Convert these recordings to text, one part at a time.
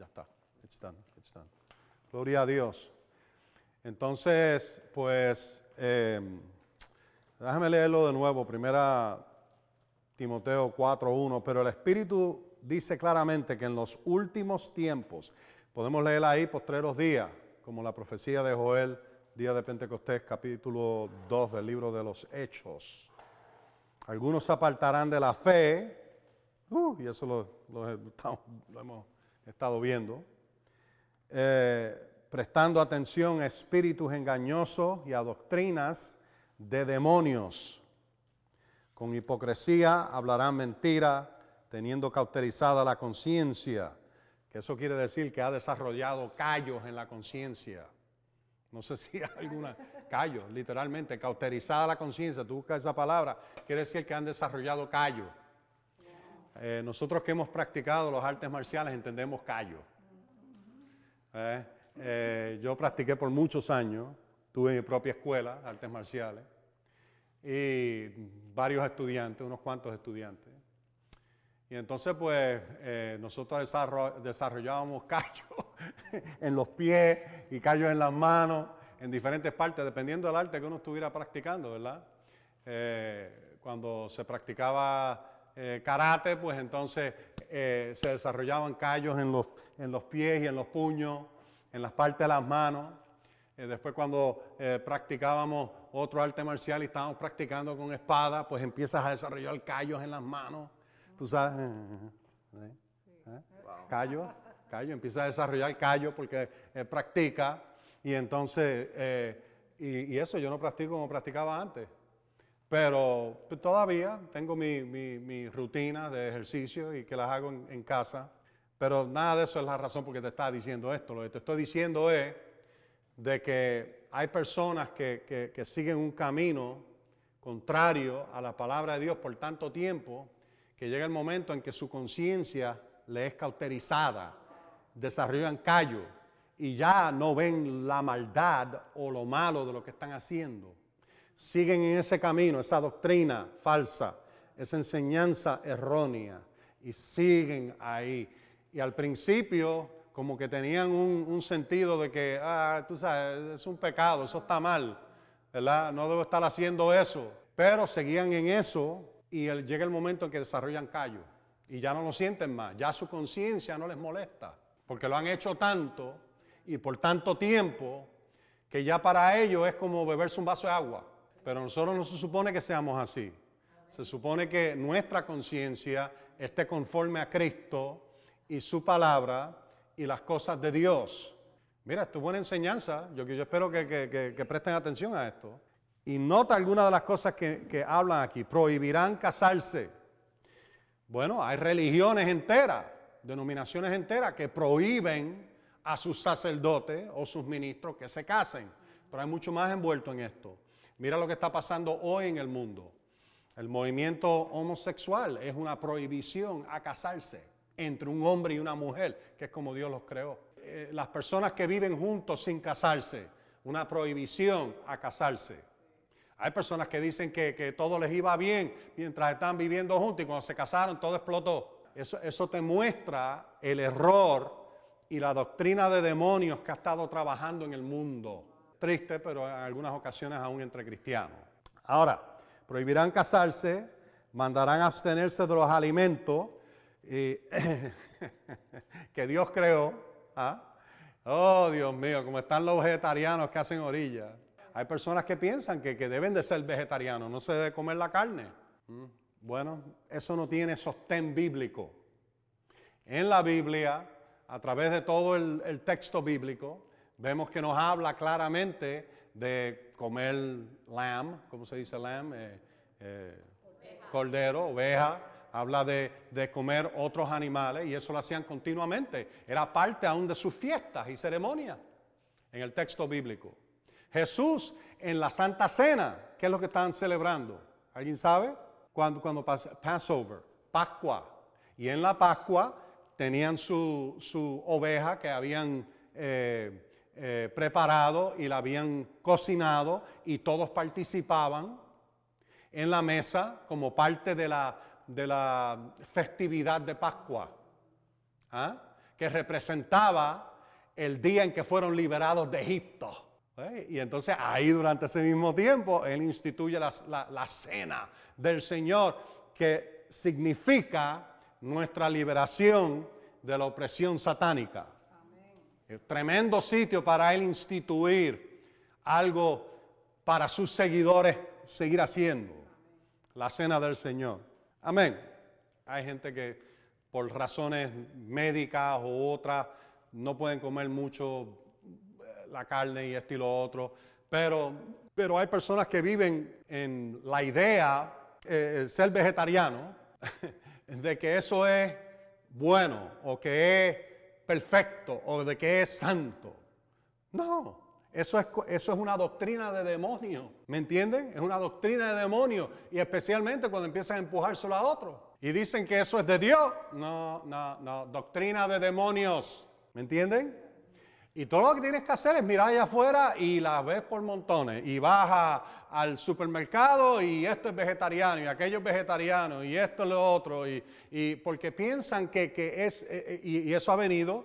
ya está. It's done, it's done. Gloria a Dios. Entonces, pues, eh, déjame leerlo de nuevo, primera Timoteo 4.1, pero el Espíritu dice claramente que en los últimos tiempos, podemos leer ahí postreros días, como la profecía de Joel, día de Pentecostés, capítulo 2 del libro de los Hechos. Algunos se apartarán de la fe, uh, y eso lo, hemos estado viendo, eh, prestando atención a espíritus engañosos y a doctrinas de demonios. Con hipocresía hablarán mentira, teniendo cauterizada la conciencia, que eso quiere decir que ha desarrollado callos en la conciencia. No sé si hay alguna callo, literalmente, cauterizada la conciencia, tú buscas esa palabra, quiere decir que han desarrollado callo. Eh, nosotros que hemos practicado los artes marciales entendemos callo. Eh, eh, yo practiqué por muchos años, tuve mi propia escuela, artes marciales, y varios estudiantes, unos cuantos estudiantes. Y entonces, pues, nosotros desarrollábamos callos en los pies y callos en las manos, en diferentes partes, dependiendo del arte que uno estuviera practicando, ¿verdad? cuando se practicaba eh, karate, pues entonces eh, se desarrollaban callos en los, en los pies y en los puños, en las partes de las manos. Eh, después cuando practicábamos otro arte marcial y estábamos practicando con espada, pues empiezas a desarrollar callos en las manos. Tú sabes, callo, callo, empiezas a desarrollar callo porque practica y entonces, y eso yo no practico como practicaba antes. Pero todavía tengo mi, rutina de ejercicio y que las hago en, casa. Pero nada de eso es la razón por que te está diciendo esto. Lo que te estoy diciendo es de que hay personas que, que siguen un camino contrario a la palabra de Dios por tanto tiempo que llega el momento en que su conciencia le es cauterizada, desarrollan callo y ya no ven la maldad o lo malo de lo que están haciendo siguen en ese camino, esa doctrina falsa, esa enseñanza errónea, y siguen ahí. Y al principio, como que tenían un, sentido de que, ah, tú sabes, es un pecado, eso está mal, ¿verdad? No debo estar haciendo eso. Pero seguían en eso y llega el momento en que desarrollan callo y ya no lo sienten más, ya su conciencia no les molesta, porque lo han hecho tanto y por tanto tiempo que ya para ellos es como beberse un vaso de agua. Pero nosotros no se supone que seamos así. Se supone que nuestra conciencia esté conforme a Cristo y su palabra y las cosas de Dios. Mira, esto es buena enseñanza. Yo, espero que, presten atención a esto. Y nota algunas de las cosas que, que hablan aquí. Prohibirán casarse. Bueno, hay religiones enteras, denominaciones enteras que prohíben a sus sacerdotes o sus ministros que se casen. Pero hay mucho más envuelto en esto. Mira lo que está pasando hoy en el mundo. El movimiento homosexual es una prohibición a casarse entre un hombre y una mujer, que es como Dios los creó. Eh, las personas que viven juntos sin casarse, una prohibición a casarse. Hay personas que dicen que, todo les iba bien mientras están viviendo juntos y cuando se casaron todo explotó. Eso, eso te muestra el error y la doctrina de demonios que ha estado trabajando en el mundo triste, pero en algunas ocasiones aún entre cristianos. Ahora, prohibirán casarse, mandarán abstenerse de los alimentos que Dios creó. ¿ah? Oh, Dios mío, como están los vegetarianos que hacen orilla. Hay personas que piensan que, deben de ser vegetarianos, no se debe comer la carne. Mm, bueno, eso no tiene sostén bíblico. En la Biblia, a través de todo el texto bíblico, Vemos que nos habla claramente de comer lamb, ¿cómo se dice lamb? Eh, eh, cordero, oveja. Habla de, de, comer otros animales y eso lo hacían continuamente. Era parte aún de sus fiestas y ceremonias en el texto bíblico. Jesús en la Santa Cena, ¿qué es lo que estaban celebrando? ¿Alguien sabe? Cuando, cuando Passover, Pascua. Y en la Pascua tenían su, su oveja que habían... Eh, eh, preparado y la habían cocinado y todos participaban en la mesa como parte de la, festividad de Pascua. ¿Ah? que representaba el día en que fueron liberados de Egipto. ¿eh? Y entonces ahí durante ese mismo tiempo Él instituye la, cena del Señor que significa nuestra liberación de la opresión satánica. Tremendo sitio para Él instituir algo para sus seguidores seguir haciendo. La cena del Señor. Amén. Hay gente que por razones médicas u otras no pueden comer mucho eh, la carne y esto y lo otro, pero, pero hay personas que viven en la idea, de eh, ser vegetariano, de que eso es bueno o que es perfecto o de que es santo. No, eso es, eso es una doctrina de demonio, ¿me entienden? Es una doctrina de demonio y especialmente cuando empiezan a empujárselo a otro. Y dicen que eso es de Dios. No, no, no, doctrina de demonios, ¿me entienden? Y todo lo que tienes que hacer es mirar allá afuera y la ves por montones. Y vas al supermercado y esto es vegetariano y aquello es vegetariano y esto es lo otro. Y, porque piensan que, es, eh, eh, y, eso ha venido,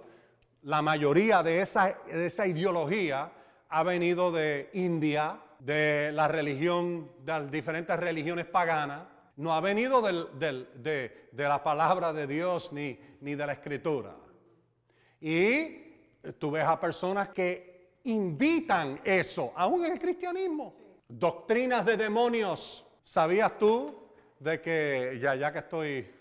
la mayoría de esa, de esa ideología ha venido de India, de la religión, de las diferentes religiones paganas, no ha venido de, la palabra de Dios ni, ni de la escritura. Y tú ves a personas que invitan eso, aún en el cristianismo. Doctrinas de demonios. ¿Sabías tú de que, ya, ya que estoy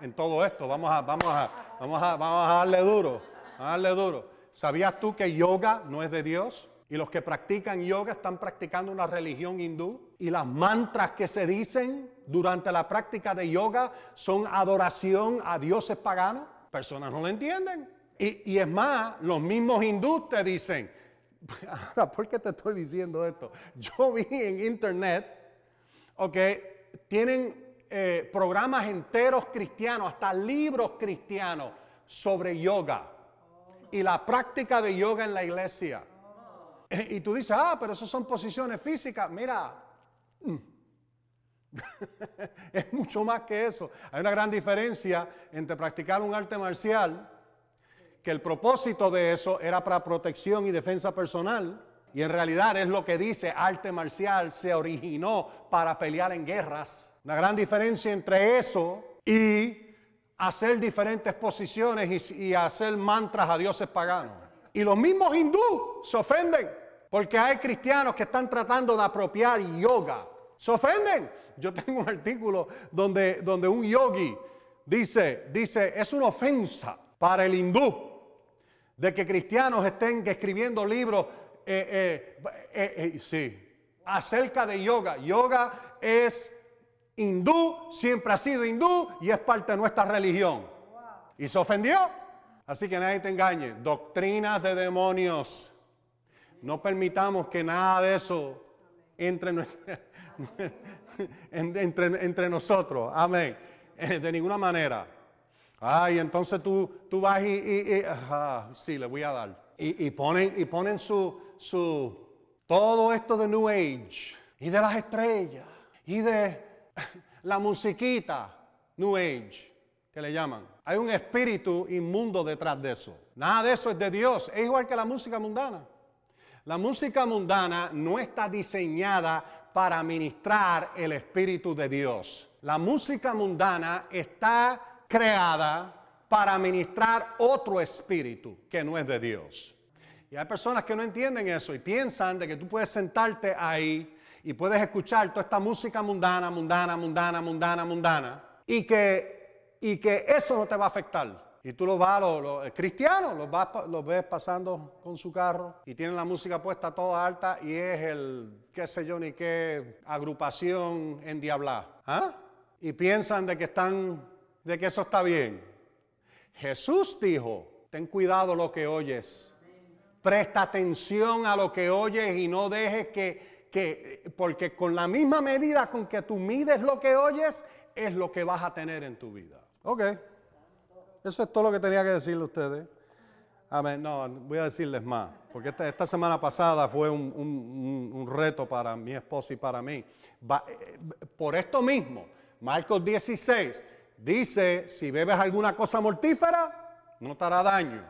en todo esto, vamos a, vamos a, vamos a, vamos a darle duro, a darle duro. ¿Sabías tú que yoga no es de Dios? Y los que practican yoga están practicando una religión hindú. Y las mantras que se dicen durante la práctica de yoga son adoración a dioses paganos. Personas no lo entienden. Y, es más, los mismos hindúes te dicen, ahora, ¿por qué te estoy diciendo esto? Yo vi en internet, ok, tienen eh, programas enteros cristianos, hasta libros cristianos sobre yoga y la práctica de yoga en la iglesia. Y tú dices, ah, pero eso son posiciones físicas. Mira, mm. es mucho más que eso. Hay una gran diferencia entre practicar un arte marcial, que el propósito de eso era para protección y defensa personal, y en realidad es lo que dice arte marcial se originó para pelear en guerras. Una gran diferencia entre eso y hacer diferentes posiciones y, hacer mantras a dioses paganos. Y los mismos hindú se ofenden porque hay cristianos que están tratando de apropiar yoga. Se ofenden. Yo tengo un artículo donde, donde un yogi dice, dice, es una ofensa para el hindú de que cristianos estén escribiendo libros, eh, eh, eh, sí, acerca de yoga. Yoga es hindú, siempre ha sido hindú y es parte de nuestra religión. Y se ofendió. Así que nadie te engañe. Doctrinas de demonios. No permitamos que nada de eso entre, entre, nosotros. Amén. De ninguna manera. Ay, entonces tú, tú vas y, sí, le voy a dar. Y, ponen, y ponen su, su, todo esto de New Age y de las estrellas y de la musiquita New Age que le llaman. Hay un espíritu inmundo detrás de eso. Nada de eso es de Dios. Es igual que la música mundana. La música mundana no está diseñada para ministrar el Espíritu de Dios. La música mundana está creada para ministrar otro espíritu que no es de Dios. Y hay personas que no entienden eso y piensan de que tú puedes sentarte ahí y puedes escuchar toda esta música mundana, mundana, mundana, mundana, mundana, y que, y que eso no te va a afectar. Y tú lo vas, los, cristianos, los, vas, los ves pasando con su carro y tienen la música puesta toda alta y es el, qué sé yo, ni qué agrupación en. ¿Ah? Y piensan de que están, de que eso está bien. Jesús dijo, ten cuidado lo que oyes. Presta atención a lo que oyes y no dejes que, que, porque con la misma medida con que tú mides lo que oyes, es lo que vas a tener en tu vida. Ok. Eso es todo lo que tenía que decirle a ustedes. Amén. No, voy a decirles más, porque esta, semana pasada fue un, reto para mi esposa y para mí. Eh, por esto mismo, Marcos 16 dice, si bebes alguna cosa mortífera, no te hará daño,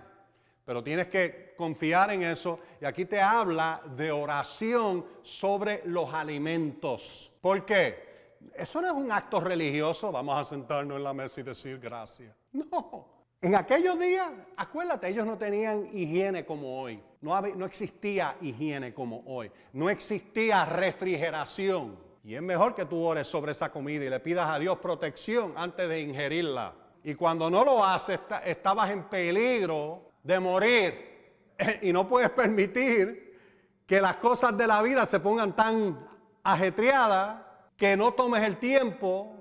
pero tienes que confiar en eso. Y aquí te habla de oración sobre los alimentos. ¿Por qué? Eso no es un acto religioso, vamos a sentarnos en la mesa y decir gracias. No. En aquellos días, acuérdate, ellos no tenían higiene como hoy. No, no existía higiene como hoy. No existía refrigeración. Y es mejor que tú ores sobre esa comida y le pidas a Dios protección antes de ingerirla. Y cuando no lo haces, estabas en peligro de morir. Y no puedes permitir que las cosas de la vida se pongan tan ajetreadas que no tomes el tiempo.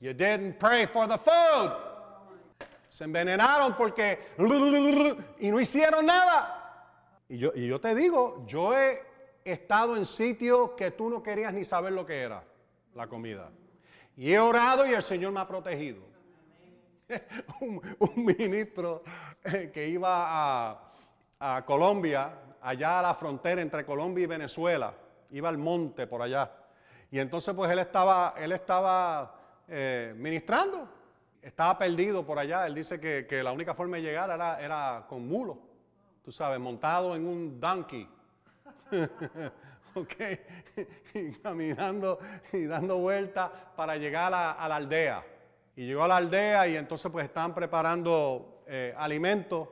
You didn't pray for the food. Se envenenaron porque y no hicieron nada. Y yo, y yo te digo, yo he estado en sitios que tú no querías ni saber lo que era la comida. Y he orado y el Señor me ha protegido. un, ministro eh, que iba a, Colombia, allá a la frontera entre Colombia y Venezuela, iba al monte por allá. Y entonces pues él estaba, él estaba eh, ministrando, estaba perdido por allá. Él dice que, la única forma de llegar era, era con mulo, tú sabes, montado en un donkey. ok, y caminando y dando vueltas para llegar a, la aldea. Y llegó a la aldea y entonces pues estaban preparando eh, alimentos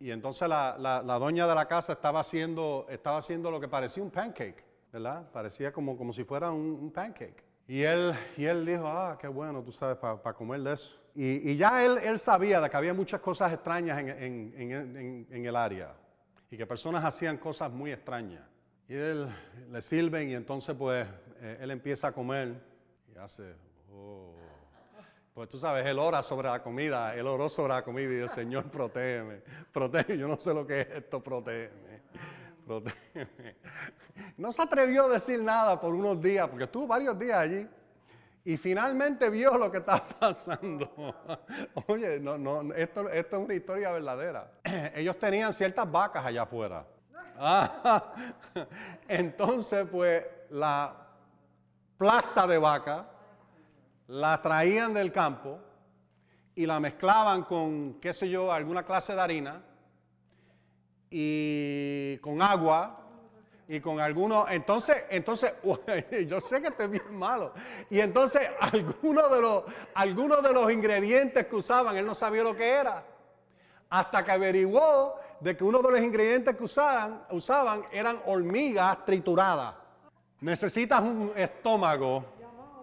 y entonces la, la, doña de la casa estaba haciendo, estaba haciendo lo que parecía un pancake. ¿verdad? Parecía como, como si fuera un, pancake. Y él, y él dijo, ah, qué bueno, tú sabes, para comer de eso. Y, y, ya él, él sabía de que había muchas cosas extrañas en, en, en, en, el área y que personas hacían cosas muy extrañas. Y él le sirven y entonces pues eh, él empieza a comer y hace, oh. Pues tú sabes, él ora sobre la comida, él oró sobre la comida y dijo, Señor, protégeme, protégeme, yo no sé lo que es esto, protégeme. No se atrevió a decir nada por unos días, porque estuvo varios días allí. Y finalmente vio lo que estaba pasando. Oye, no, no, esto, esto es una historia verdadera. Ellos tenían ciertas vacas allá afuera. Entonces, pues, la plasta de vaca la traían del campo y la mezclaban con, qué sé yo, alguna clase de harina y con agua y con algunos, entonces, entonces, yo sé que estoy bien malo. Y entonces algunos de los, algunos de los ingredientes que usaban, él no sabía lo que era. Hasta que averiguó de que uno de los ingredientes que usaban, eran hormigas trituradas. Necesitas un estómago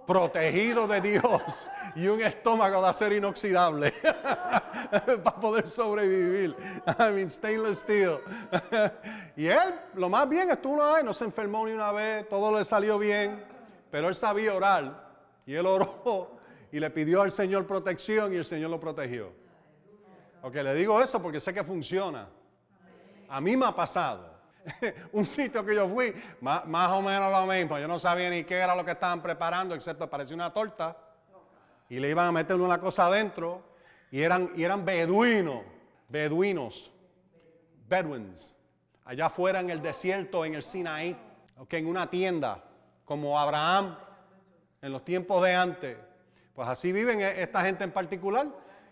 protegido de Dios y un estómago de acero inoxidable para poder sobrevivir. I mean, stainless steel. y él, lo más bien estuvo ahí, no se enfermó ni una vez, todo le salió bien, pero él sabía orar y él oró y le pidió al Señor protección y el Señor lo protegió. Ok, le digo eso porque sé que funciona. A mí me ha pasado. un sitio que yo fui, más, o menos lo mismo. Yo no sabía ni qué era lo que estaban preparando, excepto parecía una torta. Y le iban a meter una cosa adentro. Y eran, eran beduinos, beduinos, bedouins, allá afuera en el desierto, en el Sinaí, okay, en una tienda, como Abraham en los tiempos de antes. Pues así viven e, esta gente en particular.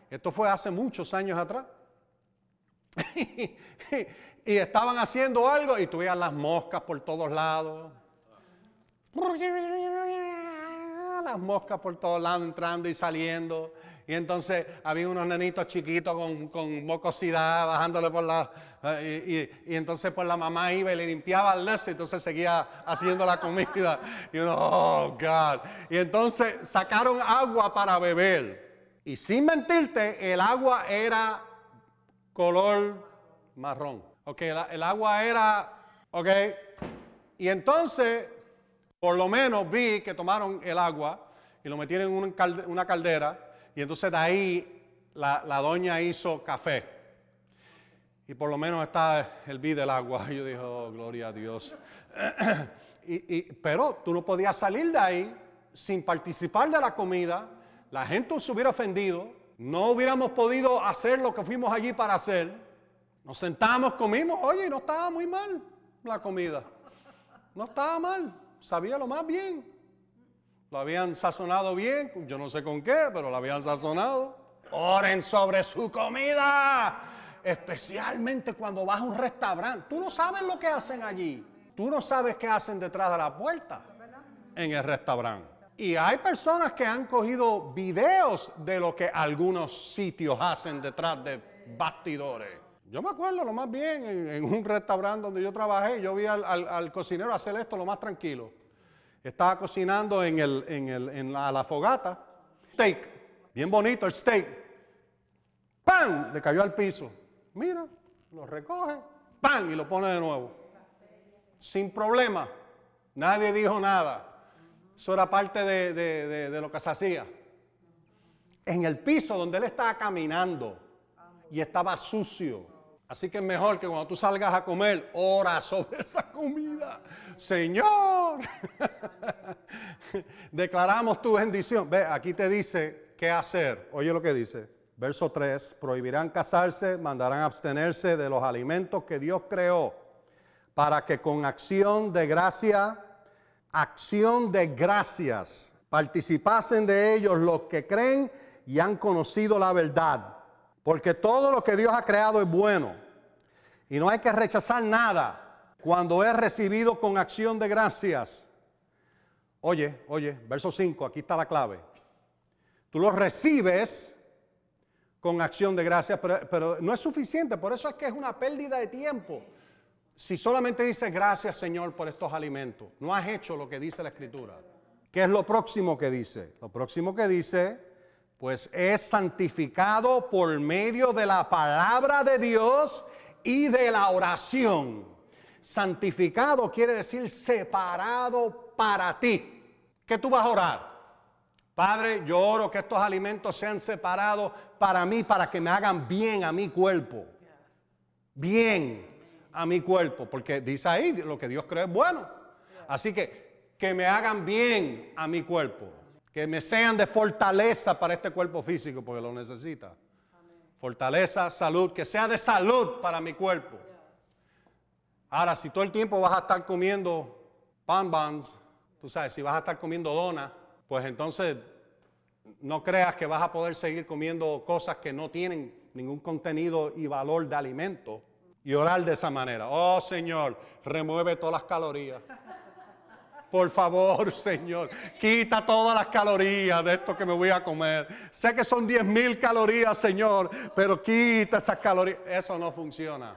Esto fue hace muchos años atrás. y estaban haciendo algo y tuvías las moscas por todos lados. Las moscas por todos lados entrando y saliendo. Y entonces había unos nenitos chiquitos con, con mocosidad bajándole por la... Eh, y, entonces pues la mamá iba y le limpiaba el leso y entonces seguía haciendo la comida. Y oh, God. Y entonces sacaron agua para beber. Y sin mentirte, el agua era color marrón. Ok, el, agua era, ok. Y entonces, por lo menos vi que tomaron el agua y lo metieron en una caldera. Y entonces de ahí la, doña hizo café. Y por lo menos está el vi del agua. Yo dije, oh, gloria a Dios. y, pero tú no podías salir de ahí sin participar de la comida. La gente se hubiera ofendido. No hubiéramos podido hacer lo que fuimos allí para hacer. Nos sentamos, comimos, oye, no estaba muy mal la comida. No estaba mal, sabía lo más bien. Lo habían sazonado bien, yo no sé con qué, pero lo habían sazonado. Oren sobre su comida. Especialmente cuando vas a un restaurante. Tú no sabes lo que hacen allí. Tú no sabes qué hacen detrás de la puerta en el restaurante. Y hay personas que han cogido videos de lo que algunos sitios hacen detrás de bastidores. Yo me acuerdo lo más bien en, un restaurante donde yo trabajé, yo vi al, cocinero hacer esto lo más tranquilo. Estaba cocinando en, la, la, fogata, steak, bien bonito el steak. ¡Pam! Le cayó al piso. Mira, lo recoge, ¡pam! Y lo pone de nuevo. Sin problema. Nadie dijo nada. Eso era parte de, de lo que se hacía. En el piso donde él estaba caminando y estaba sucio Así que es mejor que cuando tú salgas a comer, ora sobre esa comida. Señor, declaramos tu bendición. Ve, aquí te dice qué hacer. Oye lo que dice. Verso 3, prohibirán casarse, mandarán abstenerse de los alimentos que Dios creó, para que con acción de gracia, acción de gracias, participasen de ellos los que creen y han conocido la verdad porque todo lo que Dios ha creado es bueno. Y no hay que rechazar nada cuando es recibido con acción de gracias. Oye, oye, verso 5, aquí está la clave. Tú lo recibes con acción de gracias, pero, pero, no es suficiente. Por eso es que es una pérdida de tiempo. Si solamente dices gracias Señor por estos alimentos, no has hecho lo que dice la Escritura. ¿Qué es lo próximo que dice? Lo próximo que dice pues es santificado por medio de la palabra de Dios y de la oración. Santificado quiere decir separado para ti. ¿Qué tú vas a orar? Padre, yo oro que estos alimentos sean separados para mí, para que me hagan bien a mi cuerpo. Bien a mi cuerpo, porque dice ahí lo que Dios cree es bueno. Así que que me hagan bien a mi cuerpo que me sean de fortaleza para este cuerpo físico, porque lo necesita. Fortaleza, salud, que sea de salud para mi cuerpo. Ahora, si todo el tiempo vas a estar comiendo pan buns, tú sabes, si vas a estar comiendo donas, pues entonces no creas que vas a poder seguir comiendo cosas que no tienen ningún contenido y valor de alimento y orar de esa manera. Oh Señor, remueve todas las calorías. Por favor, Señor, quita todas las calorías de esto que me voy a comer. Sé que son 10 mil calorías, Señor, pero quita esas calorías. Eso no funciona.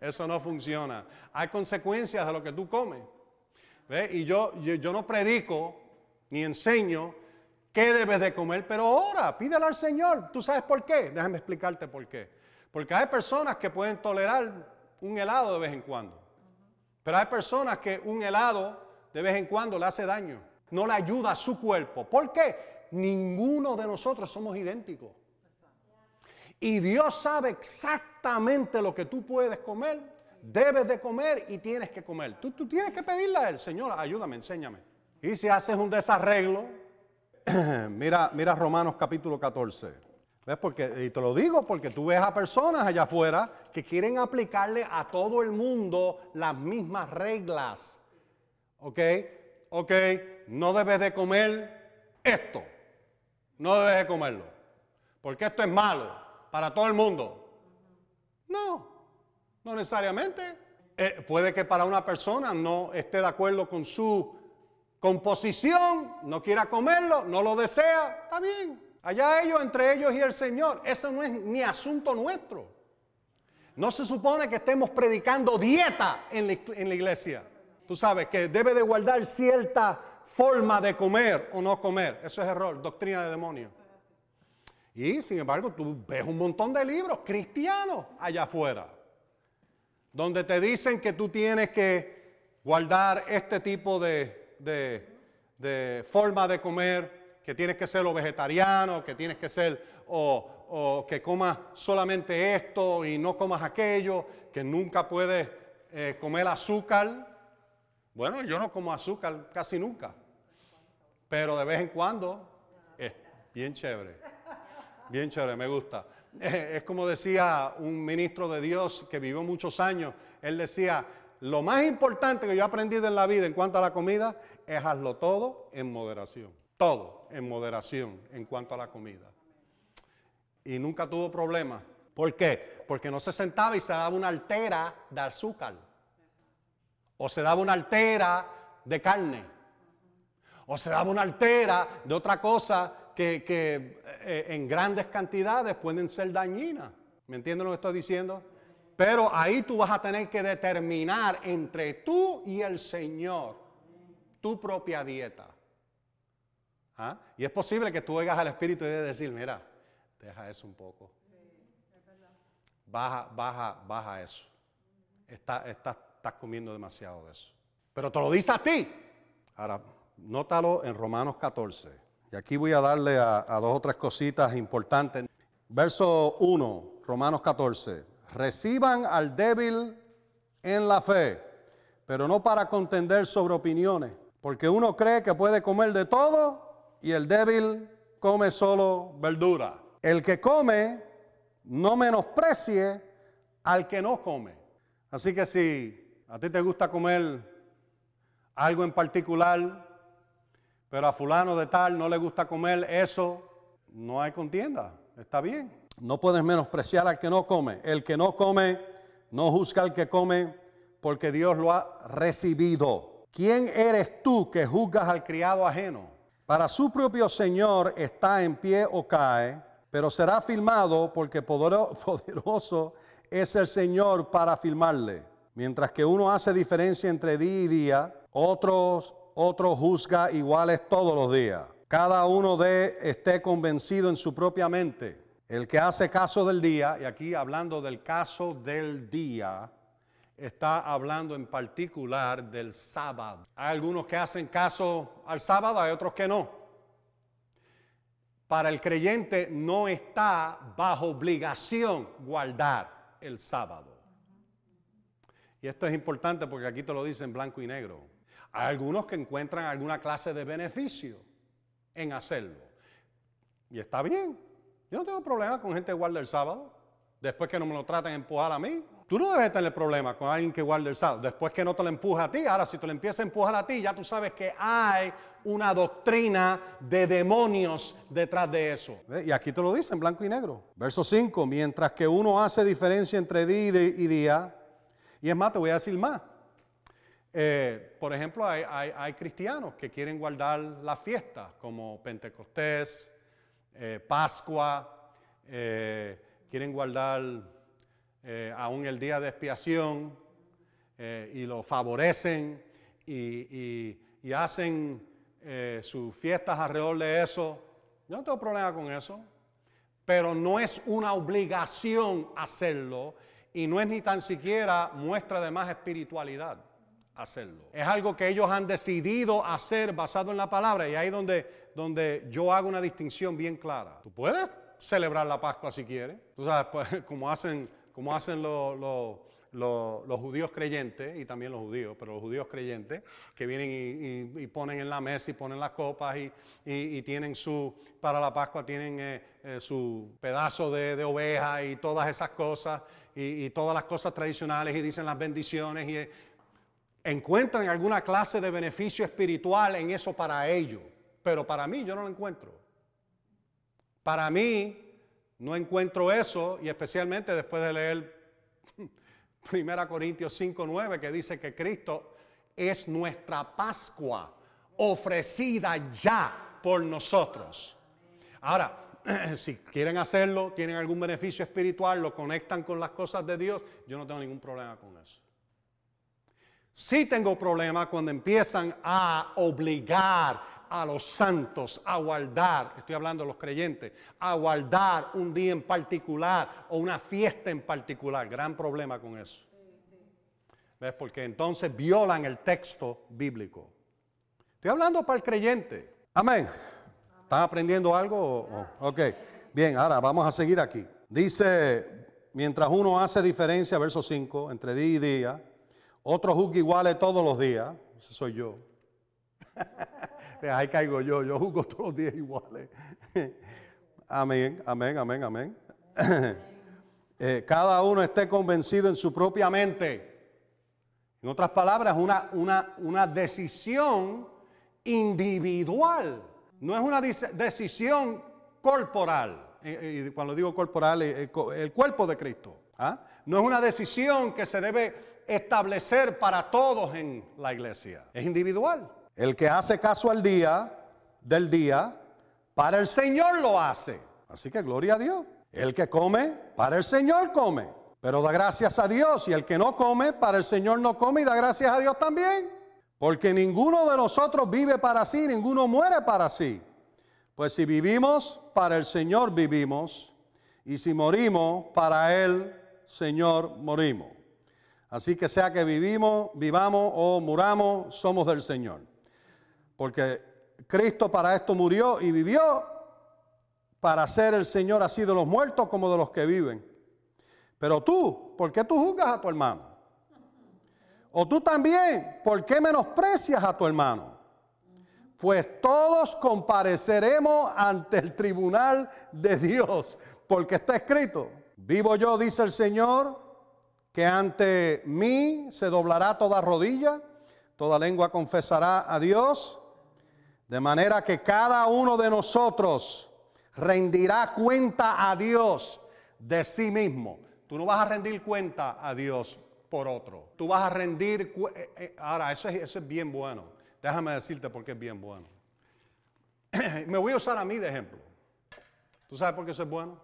Eso no funciona. Hay consecuencias de lo que tú comes. Y yo, yo, no predico ni enseño qué debes de comer, pero ora, pídele al Señor. ¿Tú sabes por qué? Déjame explicarte por qué. Porque hay personas que pueden tolerar un helado de vez en cuando. Pero hay personas que un helado de vez en cuando le hace daño, no le ayuda a su cuerpo. ¿Por qué? Ninguno de nosotros somos idénticos. Y Dios sabe exactamente lo que tú puedes comer, debes de comer y tienes que comer. Tú, tú tienes que pedirle a Él, Señor, ayúdame, enséñame. Y si haces un desarreglo, mira, mira Romanos capítulo 14. ¿Ves? Porque, y te lo digo porque tú ves a personas allá afuera que quieren aplicarle a todo el mundo las mismas reglas. ¿ok? Ok, no debes de comer esto. No debes de comerlo. Porque esto es malo para todo el mundo. No, no necesariamente. Eh, puede que para una persona no esté de acuerdo con su composición, no quiera comerlo, no lo desea, está bien. Allá ellos, entre ellos y el Señor. Eso no es ni asunto nuestro. No se supone que estemos predicando dieta en la iglesia. Tú sabes que debe de guardar cierta forma de comer o no comer. Eso es error, doctrina de demonio. Y sin embargo, tú ves un montón de libros cristianos allá afuera, donde te dicen que tú tienes que guardar este tipo de, de, forma de comer, que tienes que ser o vegetariano, que tienes que ser o, que comas solamente esto y no comas aquello, que nunca puedes eh, comer azúcar bueno, yo no como azúcar casi nunca, pero de vez en cuando es bien chévere, bien chévere, me gusta. Es como decía un ministro de Dios que vivió muchos años, él decía, lo más importante que yo he aprendido en la vida en cuanto a la comida es hazlo todo en moderación, todo en moderación en cuanto a la comida. y nunca tuvo problemas. ¿Por qué? Porque no se sentaba y se daba una altera de azúcar. O se daba una altera de carne. O se daba una altera de otra cosa que, eh, en grandes cantidades pueden ser dañinas. ¿Me entienden lo que estoy diciendo? Pero ahí tú vas a tener que determinar entre tú y el Señor tu propia dieta. ¿Ah? Y es posible que tú oigas al Espíritu y de decir, mira, deja eso un poco. Baja, baja, baja eso. Está, estás comiendo demasiado de eso. Pero te lo dice a ti. Ahora, nótalo en Romanos 14. Y aquí voy a darle a, a dos o tres cositas importantes. Verso 1, Romanos 14. Reciban al débil en la fe, pero no para contender sobre opiniones, porque uno cree que puede comer de todo y el débil come solo verdura. El que come, no menosprecie al que no come. Así que si a ti te gusta comer algo en particular, pero a fulano de tal no le gusta comer eso, no hay contienda, está bien. No puedes menospreciar al que no come. El que no come, no juzga al que come, porque Dios lo ha recibido. ¿Quién eres tú que juzgas al criado ajeno? Para su propio Señor está en pie o cae, pero será filmado porque poderoso es el Señor para filmarle. Mientras que uno hace diferencia entre día y día, otros, otro juzga iguales todos los días. Cada uno de esté convencido en su propia mente el que hace caso del día, y aquí hablando del caso del día, está hablando en particular del sábado. Hay algunos que hacen caso al sábado, hay otros que no. Para el creyente no está bajo obligación guardar el sábado. Y esto es importante porque aquí te lo dice en blanco y negro. Hay algunos que encuentran alguna clase de beneficio en hacerlo. Y está bien, yo no tengo problema con gente que guarda el sábado, después que no me lo traten de empujar a mí. Tú no debes tener problema con alguien que guarda el sábado, después que no te lo empuja a ti. Ahora, si te lo empieza a empujar a ti, ya tú sabes que hay una doctrina de demonios detrás de eso. Y aquí te lo dice en blanco y negro. Verso 5, mientras que uno hace diferencia entre día y día, y es más, te voy a decir más. Eh, por ejemplo, hay, hay, cristianos que quieren guardar las fiestas, como Pentecostés, eh, Pascua, eh, quieren guardar eh, aún el día de expiación y lo favorecen y, hacen sus fiestas alrededor de eso. Yo no tengo problema con eso, pero no es una obligación hacerlo y no es ni tan siquiera muestra de más espiritualidad hacerlo. Es algo que ellos han decidido hacer basado en la palabra y ahí donde donde yo hago una distinción bien clara. Tú puedes celebrar la Pascua si quieres. Tú sabes, pues, como hacen, como hacen los, judíos creyentes, y también los judíos, pero los judíos creyentes, que vienen y, ponen en la mesa y ponen las copas y, tienen su, para la Pascua tienen eh, eh, su pedazo de, de, oveja y todas esas cosas, y, todas las cosas tradicionales, y dicen las bendiciones, y eh, encuentran alguna clase de beneficio espiritual en eso para ellos. Pero para mí yo no lo encuentro. Para mí no encuentro eso y especialmente después de leer 1 Corintios 5, 9 que dice que Cristo es nuestra Pascua ofrecida ya por nosotros. Ahora, si quieren hacerlo, tienen algún beneficio espiritual, lo conectan con las cosas de Dios, yo no tengo ningún problema con eso. Sí tengo problema cuando empiezan a obligar a los santos a guardar, estoy hablando de los creyentes, a guardar un día en particular o una fiesta en particular. Gran problema con eso. ¿Ves? Porque entonces violan el texto bíblico. Estoy hablando para el creyente. Amén. ¿Están aprendiendo algo? Ok. Bien, ahora vamos a seguir aquí. Dice, mientras uno hace diferencia, verso 5, entre día y día, otro juzga iguales todos los días, ese soy yo. ahí caigo yo, yo juzgo todos los días iguales. amén, amén, amén, amén. Eh, cada uno esté convencido en su propia mente. En otras palabras, una, una, una decisión individual, no es una decisión corporal. y cuando digo corporal, el cuerpo de Cristo. ¿ah? No es una decisión que se debe establecer para todos en la iglesia, es individual. El que hace caso al día, del día, para el Señor lo hace. Así que gloria a Dios. El que come, para el Señor come. Pero da gracias a Dios. Y el que no come, para el Señor no come y da gracias a Dios también. Porque ninguno de nosotros vive para sí, ninguno muere para sí. Pues si vivimos, para el Señor vivimos. Y si morimos, para el Señor morimos. Así que sea que vivimos, vivamos o muramos, somos del Señor. Porque Cristo para esto murió y vivió para ser el Señor así de los muertos como de los que viven. Pero tú, ¿por qué tú juzgas a tu hermano? O tú también, ¿por qué menosprecias a tu hermano? Pues todos compareceremos ante el tribunal de Dios, porque está escrito, vivo yo, dice el Señor, que ante mí se doblará toda rodilla, toda lengua confesará a Dios, de manera que cada uno de nosotros rendirá cuenta a Dios de sí mismo. Tú no vas a rendir cuenta a Dios por otro. Tú vas a rendir... Eh, eh, ahora, eso es, eso es bien bueno. Déjame decirte por qué es bien bueno. Me voy a usar a mí de ejemplo. ¿Tú sabes por qué eso es bueno?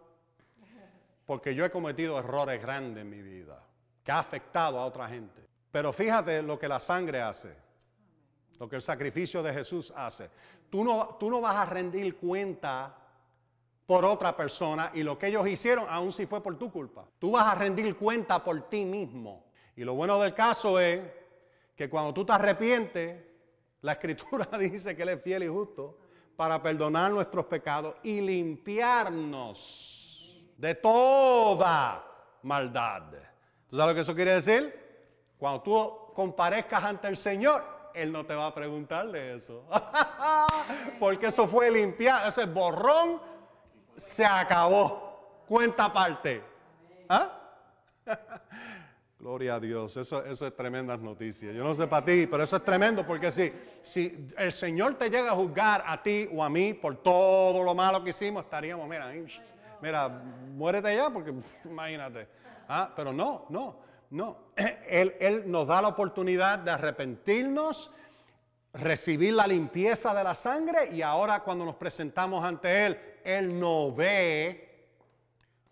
Porque yo he cometido errores grandes en mi vida, que ha afectado a otra gente. Pero fíjate lo que la sangre hace, lo que el sacrificio de Jesús hace. Tú no, tú no vas a rendir cuenta por otra persona y lo que ellos hicieron, aun si fue por tu culpa. Tú vas a rendir cuenta por ti mismo. Y lo bueno del caso es que cuando tú te arrepientes, la escritura dice que Él es fiel y justo para perdonar nuestros pecados y limpiarnos de toda maldad. ¿Tú sabes lo que eso quiere decir? Cuando tú comparezcas ante el Señor, Él no te va a preguntar de eso. Porque eso fue limpiar, ese borrón se acabó. Cuenta aparte. ¿Ah? Gloria a Dios, eso, eso es tremendas noticias. Yo no sé para ti, pero eso es tremendo porque si, si el Señor te llega a juzgar a ti o a mí por todo lo malo que hicimos, estaríamos, mira, mira, muérete ya porque imagínate. ¿Ah? Pero no, no, no. Él, él nos da la oportunidad de arrepentirnos, recibir la limpieza de la sangre y ahora cuando nos presentamos ante Él, él no ve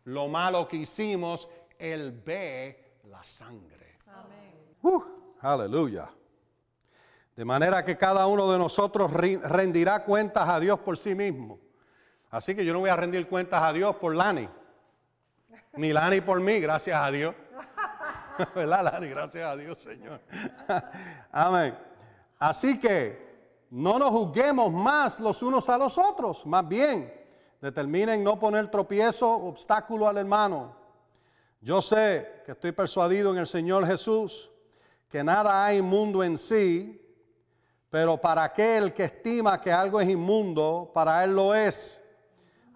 lo malo que hicimos, Él ve la sangre. Amén. Uh, aleluya. De manera que cada uno de nosotros rendirá cuentas a Dios por sí mismo. Así que yo no voy a rendir cuentas a Dios por Lani. Ni Lani por mí, gracias a Dios. ¿Verdad? Gracias a Dios, Señor. Amén. Así que no nos juzguemos más los unos a los otros, más bien Determinen no poner tropiezo, obstáculo al hermano. Yo sé que estoy persuadido en el Señor Jesús que nada hay inmundo en sí, pero para aquel que estima que algo es inmundo, para él lo es.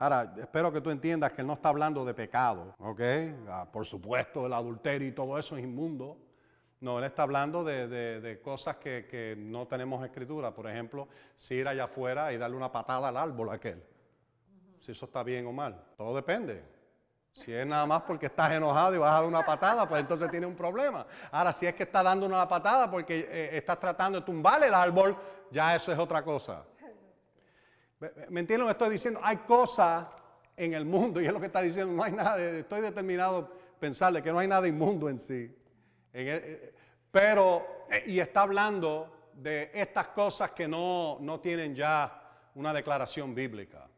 Ahora, espero que tú entiendas que él no está hablando de pecado, ¿ok? Ah, por supuesto, el adulterio y todo eso es inmundo. No, él está hablando de, cosas que, que, no tenemos escritura. Por ejemplo, si ir allá afuera y darle una patada al árbol aquel si eso está bien o mal. Todo depende. Si es nada más porque estás enojado y vas a dar una patada, pues entonces tiene un problema. Ahora, si es que estás dando una patada porque eh, estás tratando de tumbar el árbol, ya eso es otra cosa. ¿Me entienden lo que estoy diciendo? Hay cosas en el mundo, y es lo que está diciendo, no hay nada, estoy determinado a pensarle que no hay nada inmundo en sí. E, eh, pero, eh, y está hablando de estas cosas que no, no tienen ya una declaración bíblica.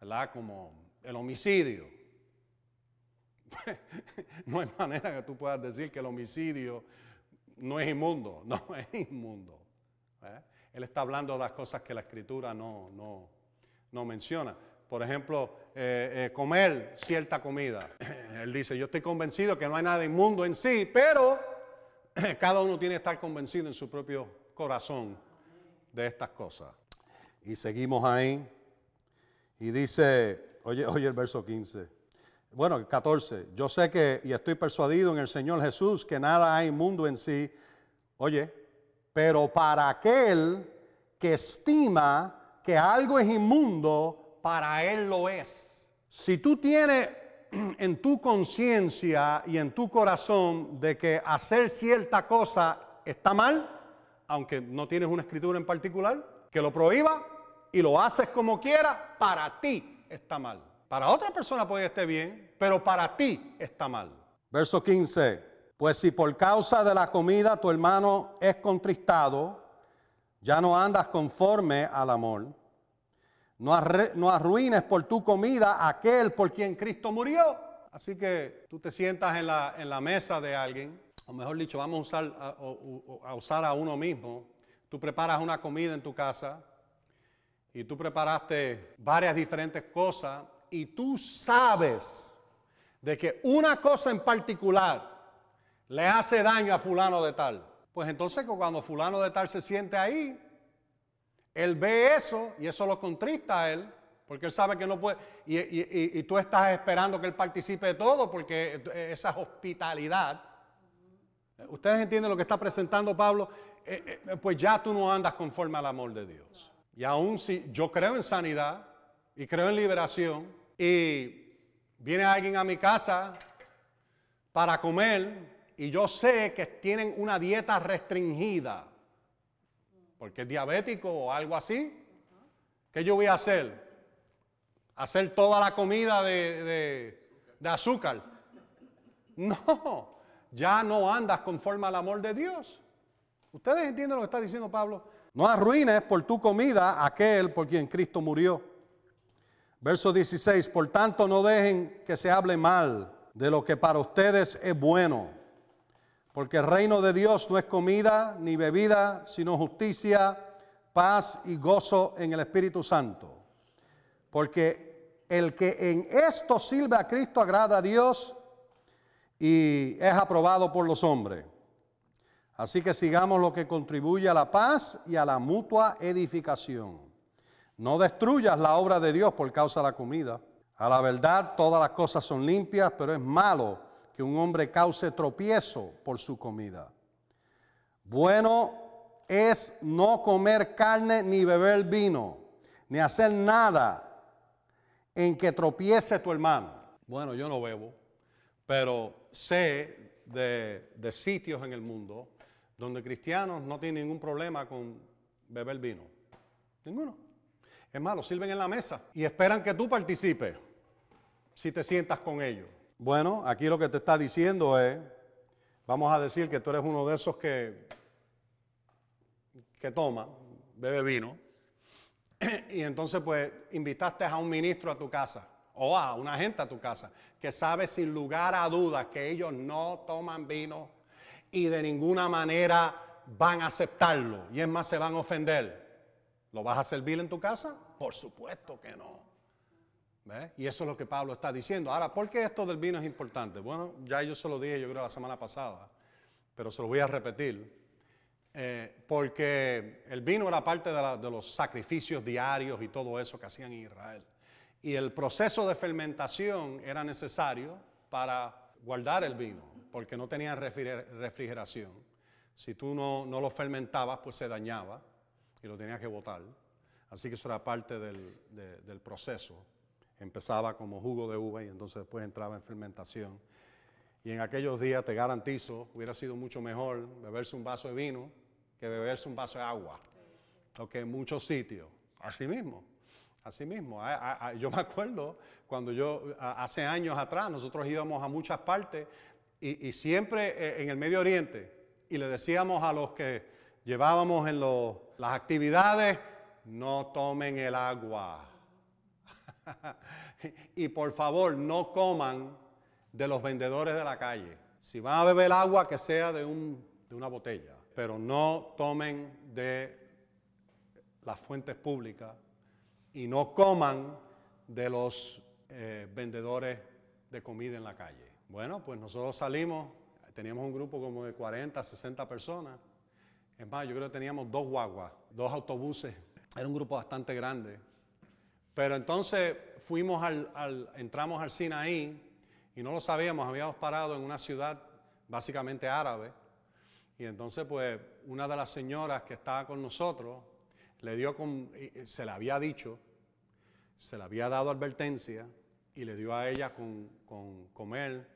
¿verdad? Como el homicidio. no hay manera que tú puedas decir que el homicidio no es inmundo, no es inmundo. ¿eh? Él está hablando de las cosas que la escritura no, no, no menciona. Por ejemplo, eh, eh, comer cierta comida. Él dice, yo estoy convencido que no hay nada inmundo en sí, pero cada uno tiene que estar convencido en su propio corazón de estas cosas. Y seguimos ahí. Y dice, oye, oye el verso 15. Bueno, 14. Yo sé que, y estoy persuadido en el Señor Jesús, que nada hay inmundo en sí. Oye, pero para aquel que estima que algo es inmundo, para él lo es. Si tú tienes en tu conciencia y en tu corazón de que hacer cierta cosa está mal, aunque no tienes una escritura en particular, que lo prohíba y lo haces como quiera, para ti está mal. Para otra persona puede esté bien, pero para ti está mal. Verso 15. Pues si por causa de la comida tu hermano es contristado, ya no andas conforme al amor. No, no arruines por tu comida aquel por quien Cristo murió. Así que tú te sientas en la, en la mesa de alguien, o mejor dicho, vamos a usar a usar a uno mismo. Tú preparas una comida en tu casa y tú preparaste varias diferentes cosas y tú sabes de que una cosa en particular le hace daño a fulano de tal. Pues entonces cuando fulano de tal se siente ahí, él ve eso y eso lo contrista a él, porque él sabe que no puede, y, tú estás esperando que él participe de todo, porque esa hospitalidad. ¿Ustedes entienden lo que está presentando Pablo? Eh, eh, pues ya tú no andas conforme al amor de Dios. Y aún si yo creo en sanidad y creo en liberación, y viene alguien a mi casa para comer, y yo sé que tienen una dieta restringida, porque es diabético o algo así, ¿qué yo voy a hacer? ¿Hacer toda la comida de, azúcar? No, ya no andas conforme al amor de Dios. ¿Ustedes entienden lo que está diciendo Pablo? No arruines por tu comida aquel por quien Cristo murió. Verso 16, por tanto no dejen que se hable mal de lo que para ustedes es bueno porque el reino de Dios no es comida ni bebida, sino justicia, paz y gozo en el Espíritu Santo. Porque el que en esto sirve a Cristo agrada a Dios y es aprobado por los hombres. Así que sigamos lo que contribuye a la paz y a la mutua edificación. No destruyas la obra de Dios por causa de la comida. A la verdad todas las cosas son limpias, pero es malo que un hombre cause tropiezo por su comida. Bueno es no comer carne ni beber vino, ni hacer nada en que tropiece tu hermano. Bueno, yo no bebo, pero sé de, sitios en el mundo donde cristianos no tienen ningún problema con beber vino. Ninguno. Es malo, sirven en la mesa y esperan que tú participes si te sientas con ellos. Bueno, aquí lo que te está diciendo es, vamos a decir que tú eres uno de esos que, que toma, bebe vino, y entonces pues invitaste a un ministro a tu casa o a una gente a tu casa que sabe sin lugar a dudas que ellos no toman vino y de ninguna manera van a aceptarlo y es más se van a ofender. ¿Lo vas a servir en tu casa? Por supuesto que no. Y eso es lo que Pablo está diciendo. Ahora, ¿por qué esto del vino es importante? Bueno, ya yo se lo dije, yo creo, la semana pasada, pero se lo voy a repetir. Eh, porque el vino era parte de, los sacrificios diarios y todo eso que hacían en Israel. Y el proceso de fermentación era necesario para guardar el vino, porque no tenía refrigeración. Si tú no, no lo fermentabas, pues se dañaba y lo tenías que botar. Así que eso era parte del, del proceso. Empezaba como jugo de uva y entonces después entraba en fermentación. Y en aquellos días te garantizo, hubiera sido mucho mejor beberse un vaso de vino que beberse un vaso de agua. Porque en muchos sitios, así mismo, así mismo. Yo me acuerdo cuando yo, hace años atrás, nosotros íbamos a muchas partes y, siempre eh, en el Medio Oriente y le decíamos a los que llevábamos en las actividades, no tomen el agua y por favor, no coman de los vendedores de la calle. Si van a beber agua, que sea de, una botella, pero no tomen de las fuentes públicas y no coman de los eh, vendedores de comida en la calle. Bueno, pues nosotros salimos, teníamos un grupo como de 40, 60 personas. Es más, yo creo que teníamos dos guaguas, dos autobuses. Era un grupo bastante grande. Pero entonces fuimos al, entramos al Sinaí y no lo sabíamos, habíamos parado en una ciudad básicamente árabe. Y entonces, pues, una de las señoras que estaba con nosotros le dio, con, se le había dicho, se le había dado advertencia y le dio a ella con, con comer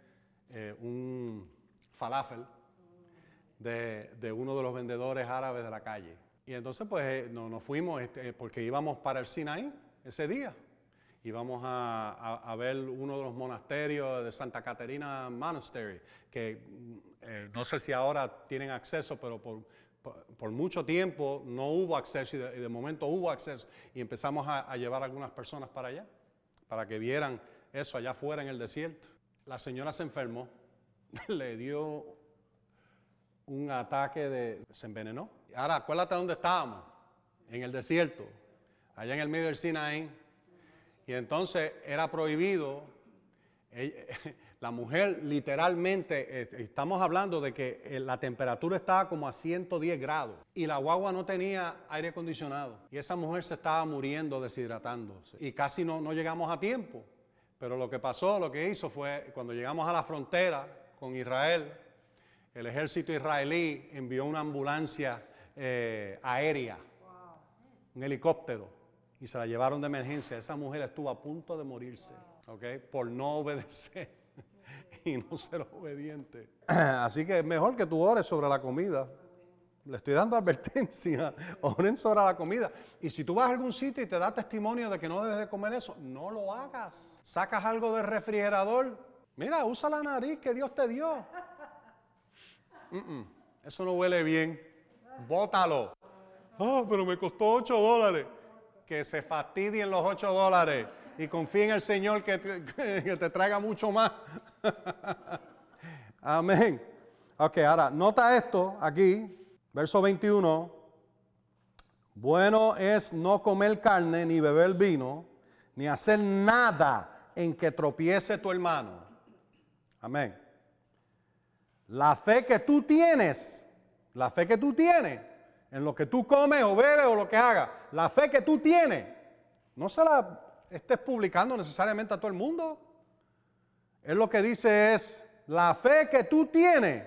eh, un falafel de, de, uno de los vendedores árabes de la calle. Y entonces pues eh, no, nos fuimos este, porque íbamos para el Sinaí ese día. Íbamos a, a, ver uno de los monasterios de Santa Caterina Monastery, que eh, no sé si ahora tienen acceso, pero por, mucho tiempo no hubo acceso y de, y de, momento hubo acceso. Y empezamos a, a llevar algunas personas para allá, para que vieran eso allá afuera en el desierto. La señora se enfermó, le dio un ataque de... se envenenó. Ahora, acuérdate dónde estábamos, en el desierto, allá en el medio del Sinaí. Y entonces era prohibido, la mujer literalmente, eh, estamos hablando de que eh, la temperatura estaba como a 110 grados y la guagua no tenía aire acondicionado. Y esa mujer se estaba muriendo, deshidratándose. Y casi no, no llegamos a tiempo. Pero lo que pasó, lo que hizo fue, cuando llegamos a la frontera con Israel, el ejército israelí envió una ambulancia eh, aérea, un helicóptero, y se la llevaron de emergencia. Esa mujer estuvo a punto de morirse. ¿okay? por no obedecer y no ser obediente. Así que es mejor que tú ores sobre la comida. Le estoy dando advertencia, oren sobre la comida. Y si tú vas a algún sitio y te da testimonio de que no debes de comer eso, no lo hagas. Sacas algo del refrigerador, mira, usa la nariz que Dios te dio. Mm -mm, eso no huele bien. Bótalo. Ah, pero me costó 8 dólares. Que se fastidien los 8 dólares y confíe en el Señor que que te traiga mucho más. Amén. Ok, ahora, nota esto aquí, verso 21. Bueno es no comer carne, ni beber vino, ni hacer nada en que tropiece tu hermano. Amén. La fe que tú tienes, la fe que tú tienes en lo que tú comes o bebes o lo que hagas, la fe que tú tienes, no se la estés publicando necesariamente a todo el mundo. Es lo que dice es, la fe que tú tienes,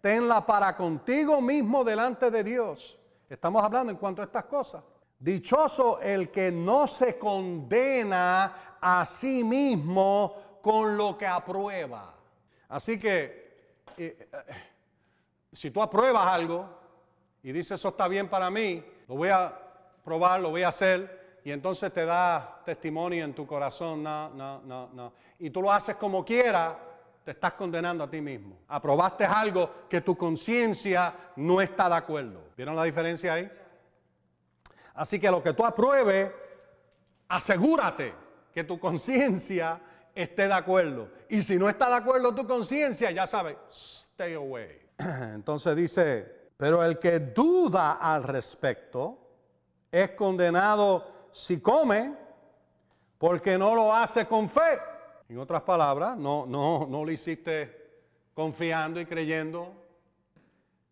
tenla para contigo mismo delante de Dios. Estamos hablando en cuanto a estas cosas. Dichoso el que no se condena a sí mismo con lo que aprueba. Así que, eh, eh, si tú apruebas algo y dices eso está bien para mí, lo voy a probar, lo voy a hacer, y entonces te da testimonio en tu corazón, no, no, no, no. Y tú lo haces como quieras, te estás condenando a ti mismo. Aprobaste algo que tu conciencia no está de acuerdo. ¿Vieron la diferencia ahí? Así que lo que tú apruebes, asegúrate que tu conciencia esté de acuerdo. Y si no está de acuerdo tu conciencia, ya sabes, stay away. Entonces dice, pero el que duda al respecto es condenado si come, porque no lo hace con fe. En otras palabras, no, no, no lo hiciste confiando y creyendo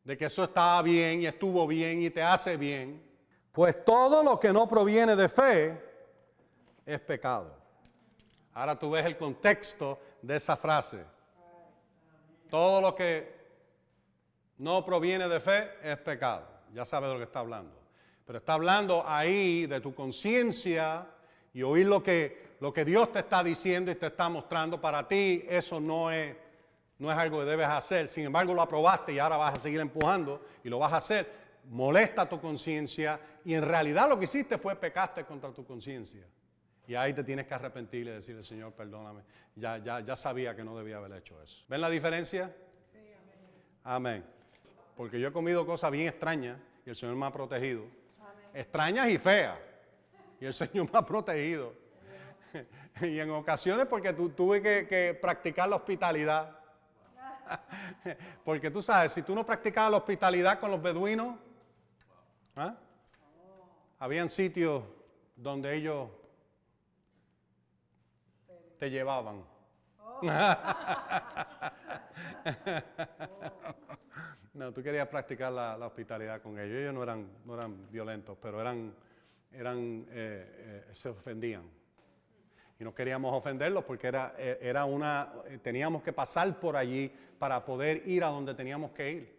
de que eso estaba bien y estuvo bien y te hace bien. Pues todo lo que no proviene de fe es pecado. Ahora tú ves el contexto de esa frase. Todo lo que no proviene de fe es pecado. Ya sabes de lo que está hablando. Pero está hablando ahí de tu conciencia y oír lo que, lo que Dios te está diciendo y te está mostrando. Para ti eso no es, no es algo que debes hacer. Sin embargo, lo aprobaste y ahora vas a seguir empujando y lo vas a hacer. Molesta tu conciencia y en realidad lo que hiciste fue pecaste contra tu conciencia. Y ahí te tienes que arrepentir y decirle, Señor, perdóname. Ya, ya, ya sabía que no debía haber hecho eso. ¿Ven la diferencia? Sí, amén. amén. Porque yo he comido cosas bien extrañas y el Señor me ha protegido extrañas y feas. Y el Señor me ha protegido. y en ocasiones porque tu, tuve que, que, practicar la hospitalidad. porque tú sabes, si tú no practicabas la hospitalidad con los beduinos, ¿ah? habían sitios donde ellos te llevaban. No, tú querías practicar la, hospitalidad con ellos. Ellos no eran, no eran violentos, pero eran, eran, eh, eh, se ofendían. Y no queríamos ofenderlos porque era, eh, era una, teníamos que pasar por allí para poder ir a donde teníamos que ir.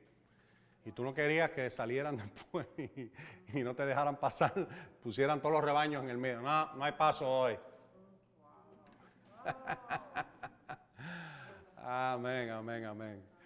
Y tú no querías que salieran después y, y no te dejaran pasar, pusieran todos los rebaños en el medio. No, no hay paso hoy. amén, amén, amén.